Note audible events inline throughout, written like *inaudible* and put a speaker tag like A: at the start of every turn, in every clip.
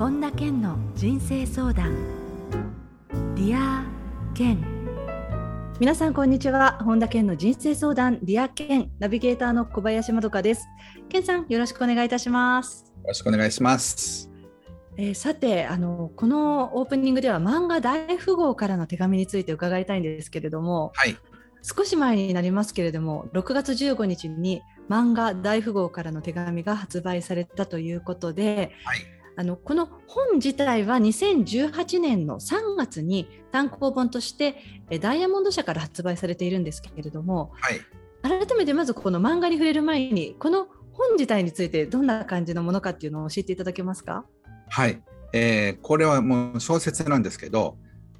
A: 本田健の人生相談。 Dear 健。皆さんこんにちは。本田健の人生相談。 Dear 健。ナビゲーターの小林まどかです。健さんよろしくお願いいたします。
B: よろしくお願いします。
A: えー、さてあのこのオープニングでは漫画大富豪からの手紙について伺いたいんですけれども、
B: はい、
A: 少し前になりますけれども6月15日に漫画大富豪からの手紙が発売されたということで、
B: はい、
A: あのこの本自体は2018年の3月に単行本としてダイヤモンド社から発売されているんですけれども、
B: はい、
A: 改めてまずこの漫画に触れる前にこの本自体についてどんな感じのものかっていうのを教えていただけますか？
B: はい、えー、これはもう小説なんですけど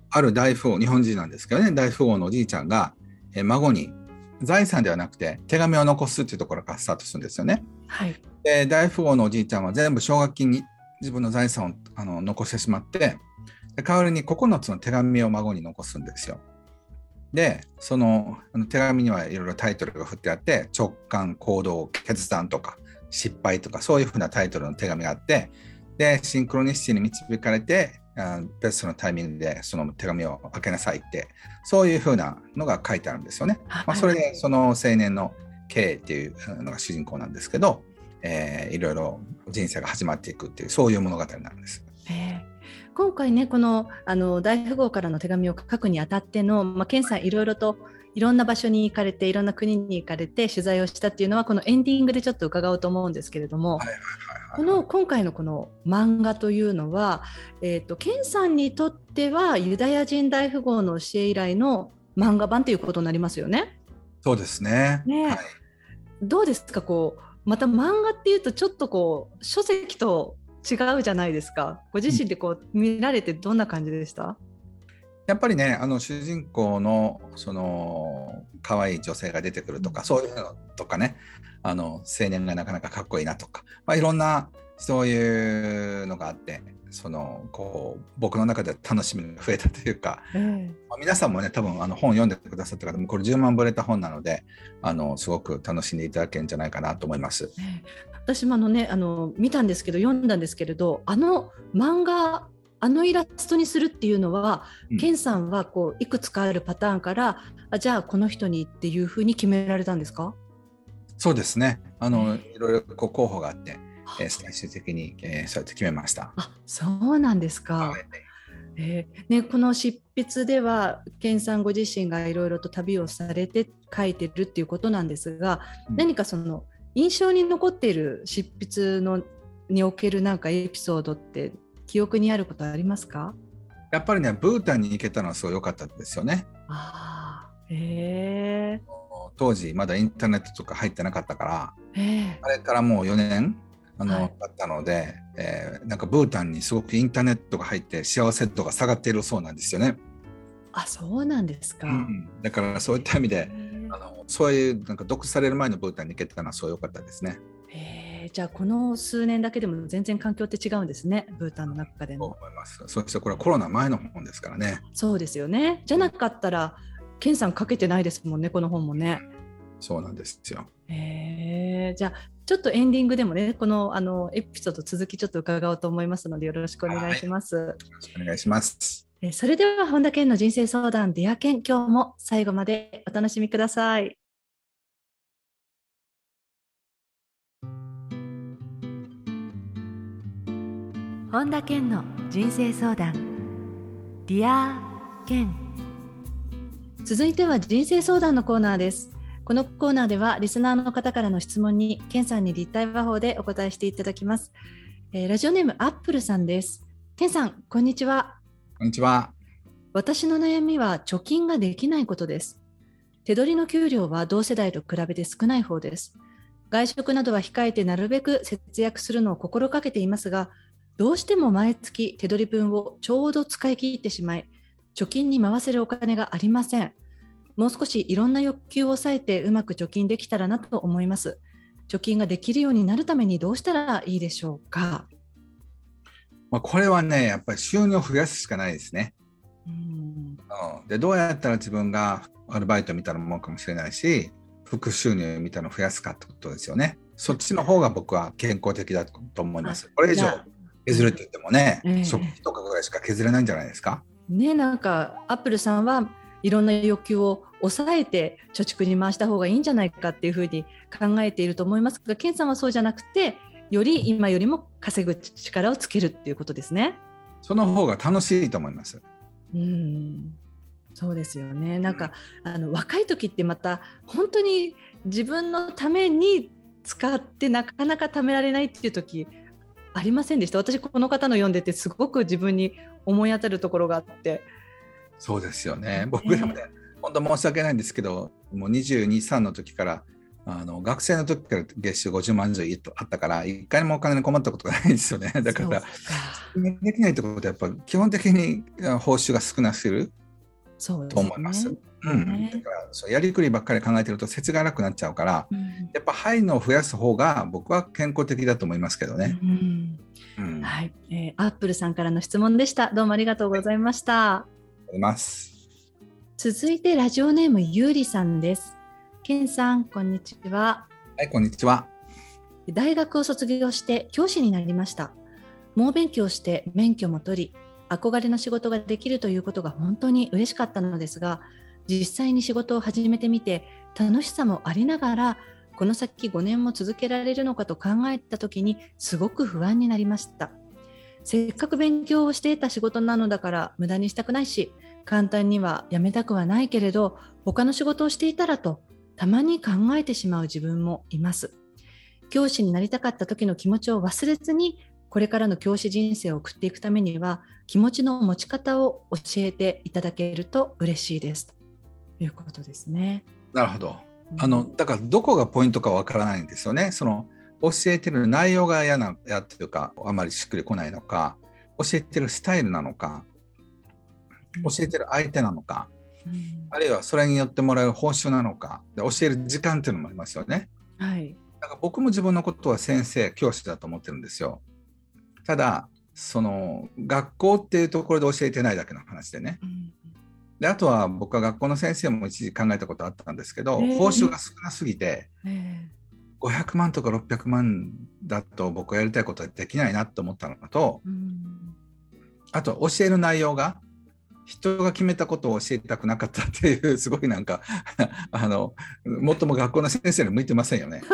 B: ある大富豪日本人なんですけどね大富豪のおじいちゃんが、えー、孫に財産ではなくて手紙を残すっていうところからスタートするんですよね。
A: はい、
B: で大富豪のおじいちゃんは全部奨学金に自分の財産をあの残してしまってで代わりに9つの手紙を孫に残すんですよ。でそのあの手紙にはいろいろタイトルが振ってあって直感行動決断とか失敗とかそういうふうなタイトルの手紙があってでシンクロニシティに導かれてベストのタイミングでその手紙を開けなさいってそういうふうなのが書いてあるんですよね。まあ、それでその青年の K っていうのが主人公なんですけど、えー、いろいろ人生が始まっていくっていうそういう物語なんです。
A: 今回ねこのあの大富豪からの手紙を書くにあたっての、まあ、健さんいろいろといろんな場所に行かれていろんな国に行かれて取材をしたっていうのはこのエンディングでちょっと伺おうと思うんですけれども、この今回のこの漫画というのは、えーと、健さんにとってはユダヤ人大富豪の教え以来の漫画版ということになりますよね。
B: そうですね。
A: ね、はい、どうですかこうまた漫画っていうとちょっとこう書籍と違うじゃないですか。ご自身でこう見られてどんな感じでした？
B: やっぱりねあの主人公のその可愛い女性が出てくるとか、そういうのとかねあの青年がなかなかかっこいいなとか、まあ、いろんなそういうのがあってそのこう僕の中で楽しみが増えたというか、うん、まあ、皆さんもね多分あの本読んでくださった方もこれ10万部売れた本なのであのすごく楽しんでいただけるんじゃないかなと思います。
A: 私もあのねあの見たんですけど読んだんですけれどあの漫画あのイラストにするっていうのは、うん、ケンさんはこういくつかあるパターンからあじゃあこの人にっていうふうに決められたんですか？
B: そうですね。あの、いろいろこう候補があって、えー、最終的に、えー、そうやって決めました。
A: あそうなんですか、はい、えー、ね、この執筆ではケンさんご自身がいろいろと旅をされて書いてるっていうことなんですが、うん、何かその印象に残っている執筆のにおけるなんかエピソードって記憶にあることありますか？
B: やっぱりねブータンに行けたのはすごい良かったですよね。
A: あへ
B: 当時まだインターネットとか入ってなかったから、
A: え
B: あれからもう4年あの、はい、だったので、えー、なんかブータンにすごくインターネットが入って幸せ度が下がっているそうなんですよね。
A: あそうなんですか、う
B: ん、だからそういった意味であのそういうなんか毒される前のブータンに行けたのはそう良かったですね。
A: へじゃあこの数年だけでも全然環境って違うんですねブータンの中でも。
B: そう思いますそしてこれはコロナ前の本ですからね。
A: そうですよねじゃなかったらケンさんかけてないですもんねこの本もね。
B: そうなんですよ。
A: へえじゃあちょっとエンディングでもねこのあのエピソード続きちょっと伺おうと思いますのでよろしくお願いします。はい、よ
B: ろしくお願いします。
A: それでは本田健の人生相談 Dear 健今日も最後までお楽しみください。本田健の人生相談 Dear 健続いては人生相談のコーナーですこのコーナーではリスナーの方からの質問に健さんに立体話法でお答えしていただきます、えー、ラジオネームアップルさんです。健さんこんにちは。
B: こんにちは。
A: 私の悩みは貯金ができないことです。手取りの給料は同世代と比べて少ない方です。外食などは控えてなるべく節約するのを心がけていますがどうしても毎月手取り分をちょうど使い切ってしまい、貯金に回せるお金がありません。もう少しいろんな欲求を抑えてうまく貯金できたらなと思います。貯金ができるようになるためにどうしたらいいでしょうか？
B: まあ、これはね、やっぱり収入を増やすしかないですね。うん、でどうやったら自分がアルバイトみたいなものかもしれないし、副収入みたいなのを増やすかってことですよね。そっちの方が僕は健康的だと思います。これ以上削るって言ってもね、
A: ええ
B: 食費とかぐらいしか削れないんじゃないですか？
A: ねなんかアップルさんはいろんな欲求を抑えて貯蓄に回した方がいいんじゃないかっていうふうに考えていると思いますが、ケンさんはそうじゃなくて、より今よりも稼ぐ力をつけるっていうことですね。
B: その方が楽しいと思います。
A: うん、そうですよね。なんかあの若い時ってまた本当に自分のために使ってなかなか貯められないっていう時ありませんでした？私この方の読んでてすごく自分に思い当たるところがあって。
B: そうですよね。僕でもね、本当申し訳ないんですけど、もう22、3の時から、あの学生の時から月収50万以上あったから、一回もお金に困ったことがないんですよね。*laughs* だか、
A: ら
B: できないってことは、やっぱ基本的にあ報酬が少なすぎると思います。
A: ね
B: うん、
A: ね
B: だからそうやりくりばっかり考えてると、節がなくなっちゃうから、
A: うん
B: やっぱ入るのを増やす方が僕は健康的だと思いますけどね。
A: うん
B: うん、あ
A: はい、えーアップルさんからの質問でした。どうもありがとうございました。
B: ります。
A: 続いてラジオネームゆうりさんです。ケンさん、こんにちは。
B: はい、こんにちは。
A: 大学を卒業して教師になりました。猛勉強して免許も取り、憧れの仕事ができるということが本当に嬉しかったのですが、実際に仕事を始めてみて楽しさもありながら、この先5年も続けられるのかと考えた時にすごく不安になりました。せっかく勉強をしていた仕事なのだから無駄にしたくないし、簡単には辞めたくはないけれど、他の仕事をしていたらとたまに考えてしまう自分もいます。教師になりたかった時の気持ちを忘れずにこれからの教師人生を送っていくためには気持ちの持ち方を教えていただけると嬉しいですということですね。
B: なるほど。あのだからどこがポイントかわからないんですよね。その教えてる内容が嫌なやっていうかあまりしっくりこないのか教えてるスタイルなのか教えてる相手なのか
A: うん
B: あるいはそれによってもらう報酬なのかで教える時間っていうのもありますよね。
A: はい。
B: だから僕も自分のことは先生教師だと思ってるんですよ。ただその学校っていうところで教えてないだけの話でね。
A: うん
B: であとは僕は学校の先生も一時考えたことあったんですけど、
A: えー
B: 報酬が少なすぎて
A: え
B: 500万とか600万だと僕はやりたいことはできないなと思ったのと
A: えうん
B: あと教える内容が人が決めたことを教えたくなかったっていう *laughs* すごいなんか *laughs* あのもっとも学校の先生に向いてませんよね。*laughs*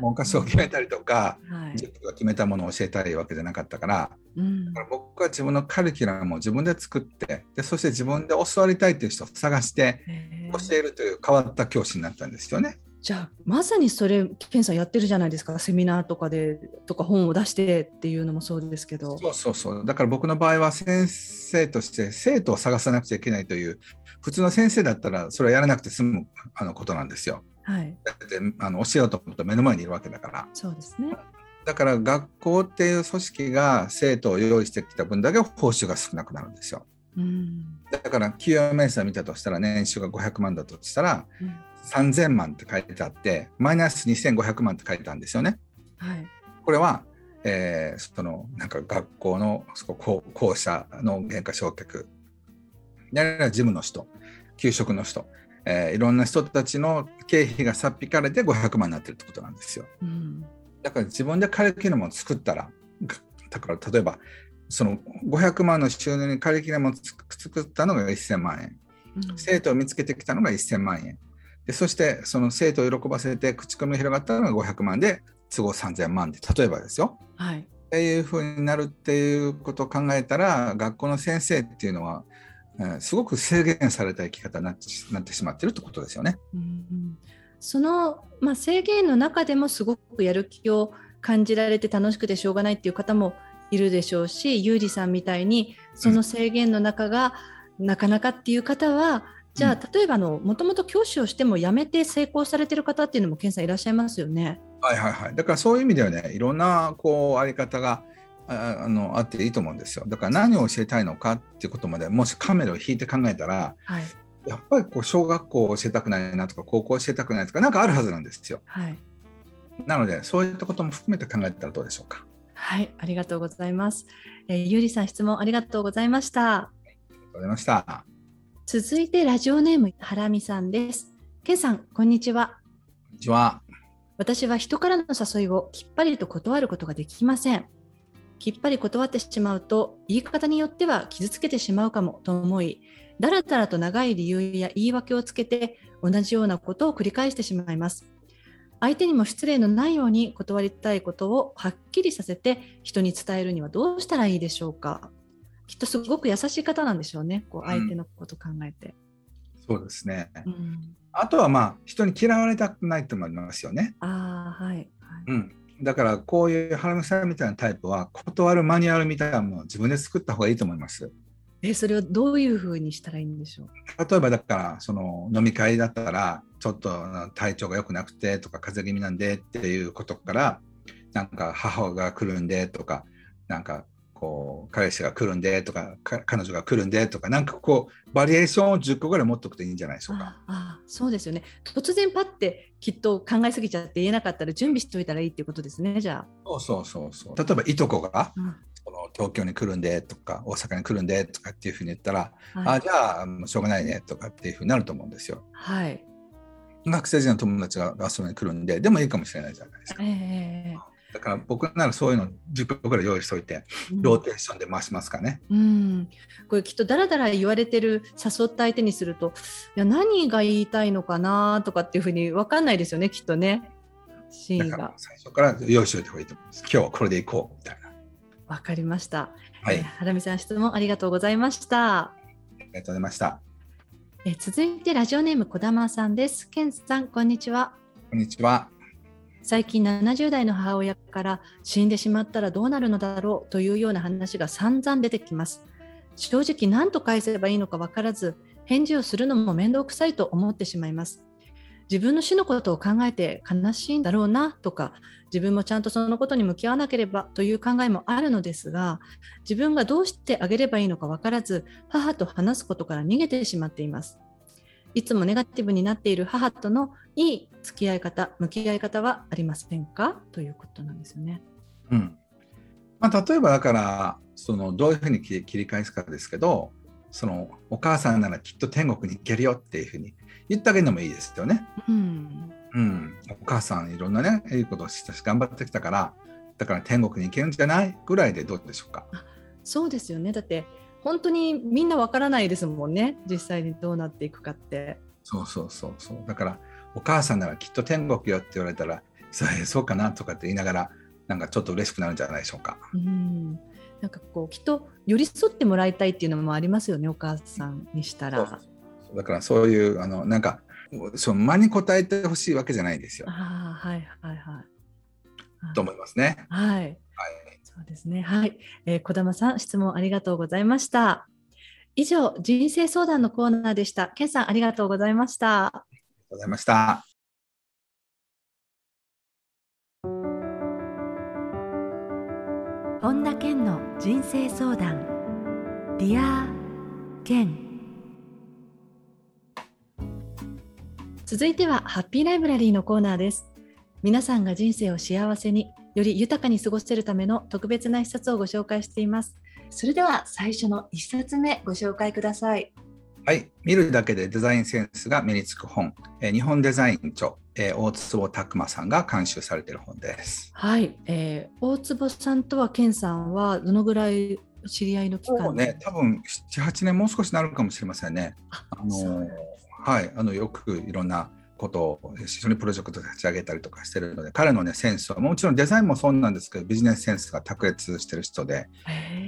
B: 文科省を決めたりとか
A: はい
B: 塾が決めたものを教えたいわけじゃなかったから
A: うん
B: だから僕は自分のカリキュラムを自分で作ってでそして自分で教わりたいという人を探して
A: ええ
B: 教えるという変わった教師になったんですよね。
A: じゃあまさにそれケンさんやってるじゃないですかセミナーとかでとか本を出してっていうのもそうですけど。
B: そうそうそうだから僕の場合は先生として生徒を探さなくちゃいけないという普通の先生だったらそれはやらなくて済むあのことなんですよ。
A: はい、
B: だってあの教えようと思ったら目の前にいるわけだから。
A: そうですね。
B: だから学校っていう組織が生徒を用意してきた分だけ報酬が少なくなるんですよ。
A: うん
B: だから給与明細見たとしたら年収が500万だとしたら
A: うん
B: 3000万って書いてあってマイナス2500万って書いてあるんですよね。
A: はい。
B: これは、えーそのなんか学校のそこ校校舎の原価償却。あるいは事務の人。給食の人、えーいろんな人たちの経費がさっ引かれて500万になってるってことなんですよ。
A: うん。
B: だから自分でカリキュラムを作ったらがだから例えばその500万の収入にカリキュラムをつく作ったのが1000万円。
A: うん。
B: 生徒を見つけてきたのが1000万円でそしてその生徒を喜ばせて口コミが広がったのが500万で都合3000万で例えばですよ。
A: はい
B: っていうふうになるっていうことを考えたら学校の先生っていうのは、えーすごく制限された生き方になってしまってるってことですよね。
A: うんその、まあ、制限の中でもすごくやる気を感じられて楽しくてしょうがないっていう方もいるでしょうしゆうりさんみたいにその制限の中がなかなかっていう方は、じゃあ例えばもともと教師をしても辞めて成功されてる方っていうのも健さんいらっしゃいますよね。
B: はいはいはい。だからそういう意味ではねいろんなこうあり方がああのあっていいと思うんですよ。だから何を教えたいのかっていうことまでもしカメラを引いて考えたら
A: はい
B: やっぱりこう小学校を教えたくないなとか高校を教えたくないとかなんかあるはずなんですよ。
A: はい
B: なのでそういったことも含めて考えたらどうでしょうか。
A: はい、ありがとうございます。えー、ゆうりさん質問ありがとうございました。
B: ありがとうございました。
A: 続いてラジオネームはらみさんです。けんさんこんにちは。
B: こんにちは。
A: 私は人からの誘いをきっぱりと断ることができません。きっぱり断ってしまうと言い方によっては傷つけてしまうかもと思い、だらだらと長い理由や言い訳をつけて同じようなことを繰り返してしまいます。相手にも失礼のないように断りたいことをはっきりさせて人に伝えるにはどうしたらいいでしょうかきっとすごく優しい方なんでしょうね、こう相手のこと考えて。
B: うん、そうですね、うん、あとはまあ人に嫌われたくないと思いますよね。
A: あはい、はい、
B: うん、だからこういう原美さんみたいなタイプは断るマニュアルみたいなものを自分で作った方がいいと思います。
A: えそれはどういうふうにしたらいいんでしょう？
B: 例えばだからその飲み会だったらちょっと体調が良くなくてとか風邪気味なんでっていうことからなんか母が来るんでとかなんかこう彼氏が来るんでとか彼女が来るんでとかなんかこうバリエーションを10個ぐらい持っておくといいんじゃないでしょうか。
A: ああそうですよね突然パッてきっと考えすぎちゃって言えなかったら準備しておいたらいいっていうことですねじゃ
B: あ。そうそうそうそう例えばいとこが、うんその東京に来るんでとか大阪に来るんでとかっていうふうに言ったら、はい、あじゃあしょうがないねとかっていうふうになると思うんですよ。
A: はい、
B: 学生時代の友達が遊びに来るんででもいいかもしれないじゃないですか。えーだから僕ならそういうの10個ぐらい用意しておいて、ローテーションで回しますかね。
A: うん、これきっとだらだら言われてる誘った相手にするといや何が言いたいのかなとかっていうふうに分かんないですよねきっとね。
B: シーンが最初から用意しておいた方がいいと思います。今日はこれでいこうみたいな。
A: わかりました。
B: はい、えー、
A: 原美さん質問ありがとうございました。
B: ありがとうございました。
A: え続いてラジオネームこだまさんです。ケンさんこんにちは。
B: こんにちは。
A: 最近70代の母親から死んでしまったらどうなるのだろうというような話が散々出てきます。正直何と返せばいいのか分からず、返事をするのも面倒くさいと思ってしまいます。自分の死のことを考えて悲しいんだろうなとか、自分もちゃんとそのことに向き合わなければという考えもあるのですが、自分がどうしてあげればいいのか分からず、母と話すことから逃げてしまっています。いつもネガティブになっている母とのいい付き合い方、向き合い方はありませんか？ということなんですよね。
B: うんまあ、例えばだからそのどういうふうに切り返すかですけどそのお母さんならきっと天国に行けるよっていうふうに言ってあげるのもいいですよね。うん、うん、お母さんいろんなねいいことをしたし頑張ってきたからだから天国に行けるんじゃない？ぐらいでどうでしょうか？
A: そうですよねだって本当にみんなわからないですもんね実際にどうなっていくかって。
B: そうそうそうそうだからお母さんならきっと天国よって言われたらそうかなとかって言いながらなんかちょっと嬉しくなるんじゃないでしょうか。
A: うんなんかこうきっと寄り添ってもらいたいっていうのもありますよねお母さんにしたら。
B: だからそういうあのなんかその間に答えてほしいわけじゃないですよ。
A: あはいはいはい。
B: と思いますね。
A: はい。はい。そうですね。はい。えー、小玉さん質問ありがとうございました。以上人生相談のコーナーでした。ケンさんありがとうございました。あ
B: りがとうございました。
A: 本田健の人生相談 Dear 健続いてはハッピーライブラリーのコーナーです皆さんが人生を幸せにより豊かに過ごせるための特別な一冊をご紹介しています。それでは最初の一冊目ご紹介ください。
B: はい、見るだけでデザインセンスが身につく本、えー、日本デザイン著、えー、大坪拓磨さんが監修されている本です。
A: はい、えー、大坪さんとは健さんはどのぐらい知り合いの期間？
B: ね、多分7、8年もう少しなるかもしれませんね。あのはい、あのよくいろんなことを一緒にプロジェクト立ち上げたりとかしてるので彼のねセンスはもちろんデザインもそうなんですけどビジネスセンスが卓越してる人で、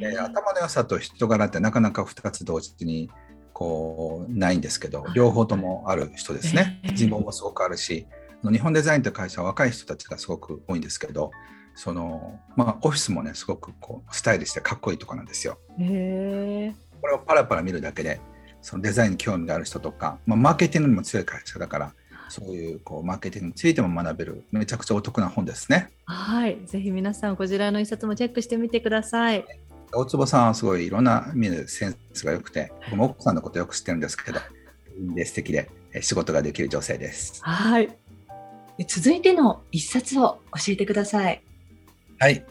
B: え頭の良さと人柄ってなかなか2つ同時にこうないんですけど両方ともある人ですね、人望もすごくあるし日本デザインという会社は若い人たちがすごく多いんですけどそのまあオフィスもねすごくこうスタイルしてかっこいいとこなんですよ。これをパラパラ見るだけでそのデザインに興味がある人とか、まあ、マーケティングにも強い会社だからそういうこうマーケティングについても学べるめちゃくちゃお得な本ですね。
A: はい、ぜひ皆さんこちらの一冊もチェックしてみてください。
B: 大坪さんはすごいいろんな見るセンスが良くて、僕も奥さんのことよく知ってるんですけど、で素敵で仕事ができる女性です。
A: はい。続いての一冊を教えてください。
B: はい。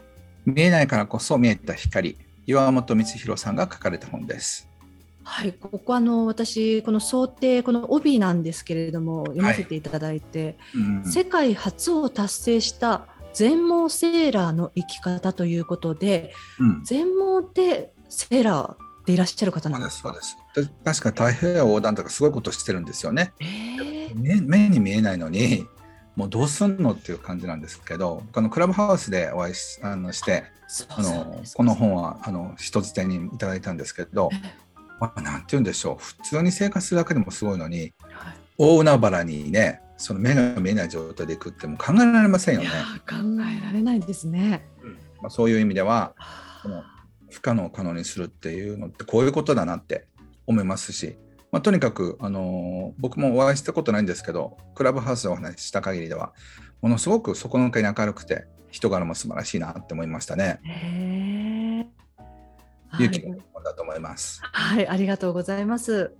B: 見えないからこそ見えた光、岩本光弘さんが書かれた本です。
A: はい、ここあの私この想定この帯なんですけれども読ませていただいて、はいうん、世界初を達成した全盲セーラーの生き方ということで、うん、全盲でセーラーでいらっしゃる方なんです
B: そうですそうです。確か太平洋横断とかすごいことしてるんですよね、えー、目目に見えないのにもうどうすんのっていう感じなんですけどこのクラブハウスでお会いしあのしてあのこの本はあの人づてにいただいたんですけど、まあ、なんて言うんでしょう普通に生活するだけでもすごいのに、はい、大海原にねその目が見えない状態で行くっても考えられませんよね。
A: 考えられないですね。
B: うんまあ、そういう意味ではこの不可能を可能にするっていうのってこういうことだなって思いますし、まあ、とにかく、あのー、僕もお会いしたことないんですけどクラブハウスでお話しした限りではものすごく底抜けに明るくて人柄も素晴らしいなって思いましたね。
A: へ
B: 勇気がだと思います。
A: はい、ありがとうございます。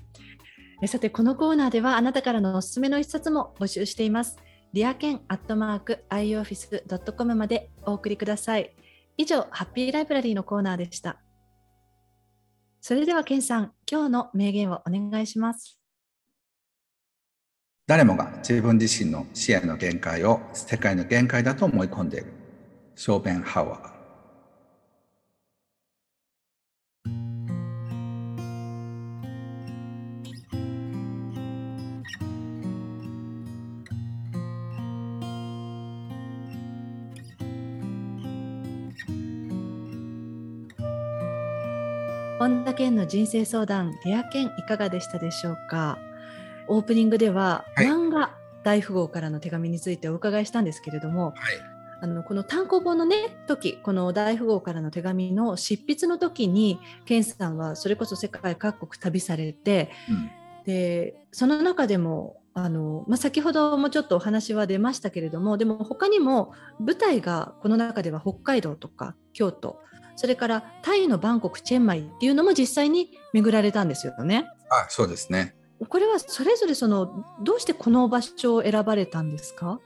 A: えさて、このコーナーではあなたからのおすすめの一冊も募集しています。リアケンアットマーク iOffice.com までお送りください。以上、ハッピーライブラリーのコーナーでした。それでは、ケンさん、今日の名言をお願いします。
B: 誰もが自分自身の視野の限界を世界の限界だと思い込んでいる。ショーペンハウアー。
A: 本田健の人生相談 Dear 健いかがでしたでしょうか？オープニングでは、はい、漫画大富豪からの手紙についてお伺いしたんですけれども、はい、あのこの単行本のね時この大富豪からの手紙の執筆の時に健さんはそれこそ世界各国旅されて、うん、でその中でもあの、まあ、先ほどもちょっとお話は出ましたけれどもでも他にも舞台がこの中では北海道とか京都それからタイのバンコクチェンマイっていうのも実際に巡られたんですよね。
B: あそうですね。
A: これはそれぞれそのどうしてこの場所を選ばれたんですか？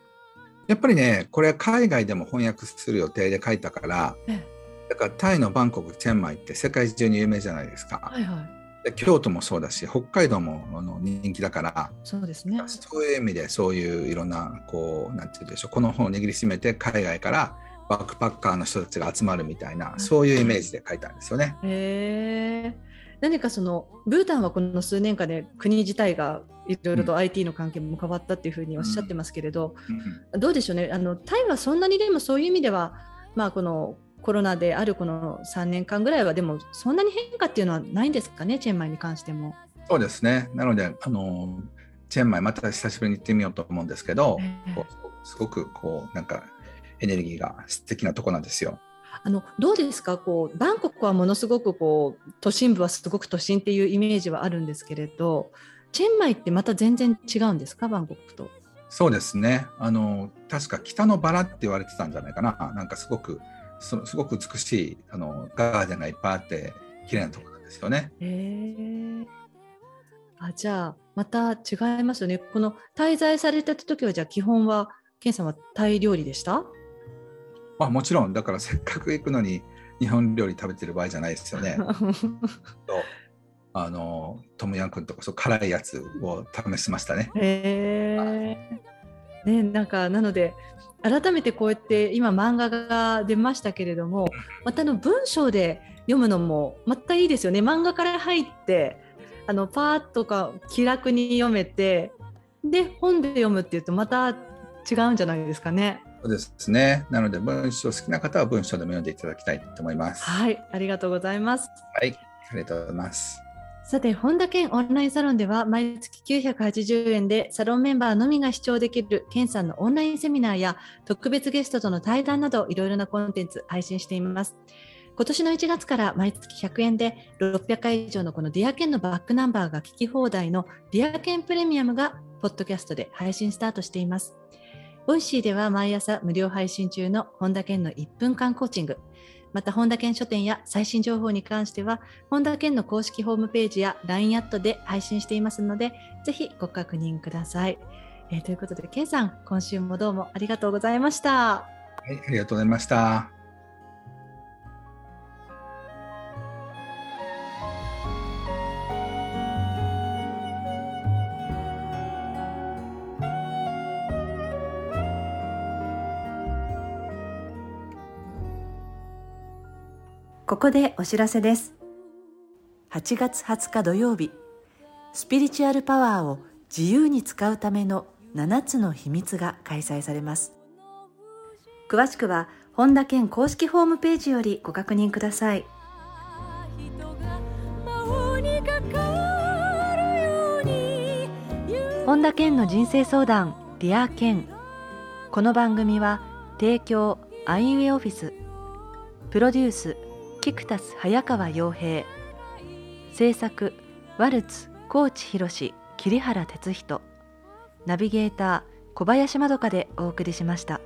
B: やっぱりねこれは海外でも翻訳する予定で書いたから、ええ、だからタイのバンコクチェンマイって世界中に有名じゃないですか。はいはい、で京都もそうだし北海道もあの人気だから
A: そうですね。
B: そういう意味でそういういろんなこうなんて言うでしょうこの本を握りしめて海外からバックパッカーの人たちが集まるみたいな、そういうイメージで書いたんですよね。
A: へ何かそのブータンはこの数年間で国自体がいろいろと IT の関係も変わったっていうふうにおっしゃってますけれど、うん、どうでしょうね。あのタイはそんなにでもそういう意味では、まあ、このコロナであるこの3年間ぐらいはでもそんなに変化っていうのはないんですかねチェンマイに関しても。
B: そうですね。なのであのチェンマイまた久しぶりに行ってみようと思うんですけど、えー、すごくこうなんかエネルギーが素敵なとこなんですよ。
A: あのどうですか？こうバンコクはものすごくこう都心部はすごく都心っていうイメージはあるんですけれどチェンマイってまた全然違うんですか？バンコクと。
B: そうですねあの確か北のバラって言われてたんじゃないかななんかすごくすごく美しいあのガーデンがいっぱいあって綺麗なところなんですよね。
A: へあじゃあまた違いますよね。この滞在された時はじゃあ基本はケンさんはタイ料理でした？
B: まあ、もちろんだからせっかく行くのに日本料理食べてる場合じゃないですよね。*laughs* あのトムヤン君とかそう辛いやつを試しましたね。
A: へえ。ねなんかなので改めてこうやって今漫画が出ましたけれどもまたの文章で読むのもまたいいですよね漫画から入ってあのパーッとか気楽に読めてで本で読むっていうとまた違うんじゃないですかね。
B: そうですね。なので文章好きな方は文章でも読んでいただきたいと思います。
A: はい、ありがとうございます。
B: はい、ありがとうございます。
A: さて、本田健オンラインサロンでは毎月980円でサロンメンバーのみが視聴できる健さんのオンラインセミナーや特別ゲストとの対談などいろいろなコンテンツ配信しています。今年の1月から毎月100円で600回以上のこのディアケンのバックナンバーが聞き放題のディアケンプレミアムがポッドキャストで配信スタートしています。Voicy では毎朝無料配信中の本田健の1分間コーチング。また、本田健書店や最新情報に関しては、本田健の公式ホームページや LINE アットで配信していますので、ぜひご確認ください。えー、ということで、健さん、今週もどうもありがとうございました。は
B: い、ありがとうございました。
A: ここでお知らせです。8月20日土曜日スピリチュアルパワーを自由に使うための7つの秘密が開催されます。詳しくは本田健公式ホームページよりご確認ください。本田健の人生相談 Dear 健。この番組は提供アイウェイオフィス。プロデュースキクタス早川洋平制作ワルツ高知博桐原哲人ナビゲーター小林まどかでお送りしました。